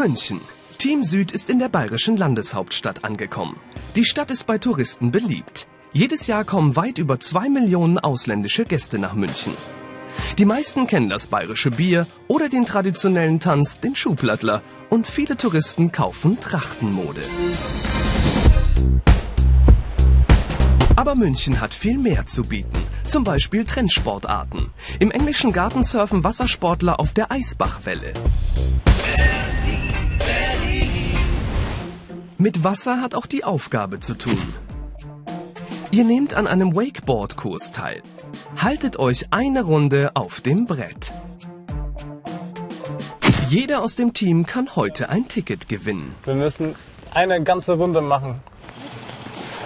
München. Team Süd ist in der bayerischen Landeshauptstadt angekommen. Die Stadt ist bei Touristen beliebt. Jedes Jahr kommen weit über zwei Millionen ausländische Gäste nach München. Die meisten kennen das bayerische Bier oder den traditionellen Tanz, den Schuhplattler. Und viele Touristen kaufen Trachtenmode. Aber München hat viel mehr zu bieten. Zum Beispiel Trendsportarten. Im englischen Garten surfen Wassersportler auf der Eisbachwelle. Mit Wasser hat auch die Aufgabe zu tun. Ihr nehmt an einem Wakeboard-Kurs teil. Haltet euch eine Runde auf dem Brett. Jeder aus dem Team kann heute ein Ticket gewinnen. Wir müssen eine ganze Runde machen.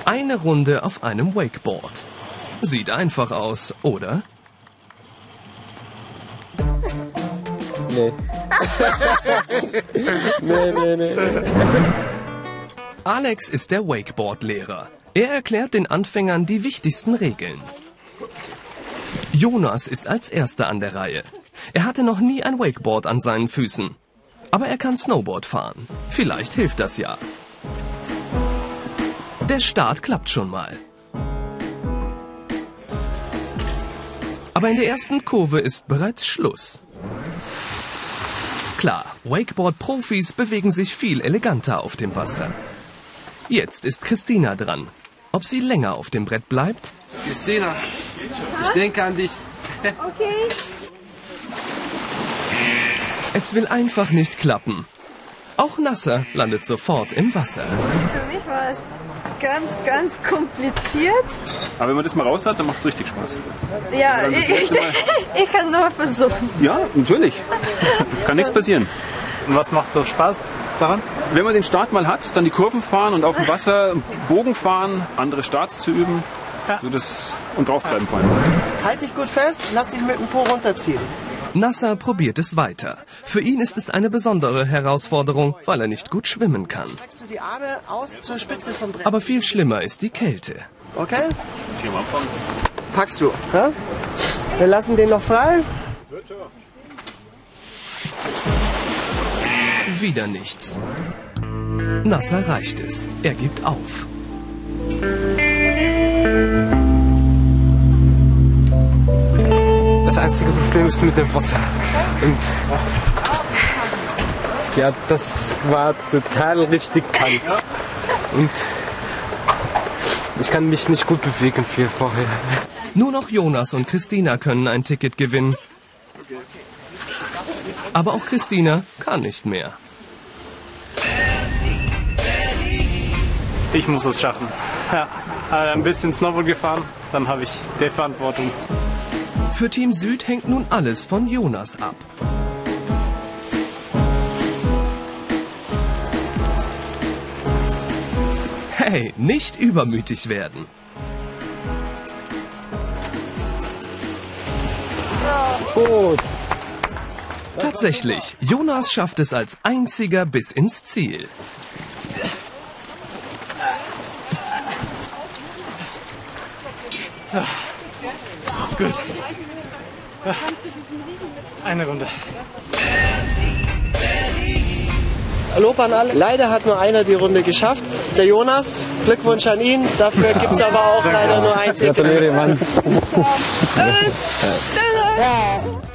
Eine Runde auf einem Wakeboard. Sieht einfach aus, oder? Nee. nee, nee, nee. Alex ist der Wakeboard-Lehrer. Er erklärt den Anfängern die wichtigsten Regeln. Jonas ist als erster an der Reihe. Er hatte noch nie ein Wakeboard an seinen Füßen. Aber er kann Snowboard fahren. Vielleicht hilft das ja. Der Start klappt schon mal. Aber in der ersten Kurve ist bereits Schluss. Klar, Wakeboard-Profis bewegen sich viel eleganter auf dem Wasser. Jetzt ist Christina dran. Ob sie länger auf dem Brett bleibt? Christina, ich denke an dich. Okay. Es will einfach nicht klappen. Auch Nasser landet sofort im Wasser. Für mich war es ganz, ganz kompliziert. Aber wenn man das mal raus hat, dann macht es richtig Spaß. Ja, ich, Mal. ich kann nur versuchen. Ja, natürlich. Kann nichts passieren. Und was macht so Spaß daran? Wenn man den Start mal hat, dann die Kurven fahren und auf dem Wasser Bogen fahren, andere Starts zu üben. So das, und draufbleiben vor allem. Halt dich gut fest, lass dich mit dem Po runterziehen. Nasser probiert es weiter. Für ihn ist es eine besondere Herausforderung, weil er nicht gut schwimmen kann. Aber viel schlimmer ist die Kälte. Okay? Packst du. Ja? Wir lassen den noch frei. Wieder nichts. Nasser reicht es. Er gibt auf. Das einzige Problem ist mit dem Wasser. Und ja, das war total richtig kalt. Und ich kann mich nicht gut bewegen wie vorher. Nur noch Jonas und Christina können ein Ticket gewinnen. Aber auch Christina kann nicht mehr. Ich muss es schaffen. Ja, äh, ein bisschen Snowboard gefahren, dann habe ich die Verantwortung. Für Team Süd hängt nun alles von Jonas ab. Hey, nicht übermütig werden. Gut. Tatsächlich, Jonas schafft es als einziger bis ins Ziel. Eine Runde. Lob an alle. Leider hat nur einer die Runde geschafft. Der Jonas. Glückwunsch an ihn. Dafür gibt es aber auch leider nur ein Ticket. Gratuliere, Mann.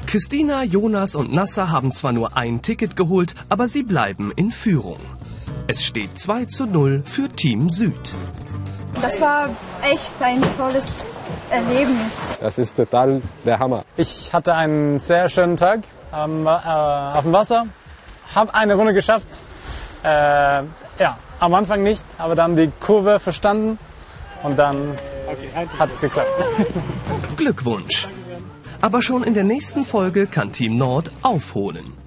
Christina, Jonas und Nasser haben zwar nur ein Ticket geholt, aber sie bleiben in Führung. Es steht 2 zu 0 für Team Süd. Das war echt ein tolles Erlebnis. Das ist total der Hammer. Ich hatte einen sehr schönen Tag am, äh, auf dem Wasser. Habe eine Runde geschafft. Äh, ja, am Anfang nicht, aber dann die Kurve verstanden und dann hat es geklappt. Glückwunsch! Aber schon in der nächsten Folge kann Team Nord aufholen.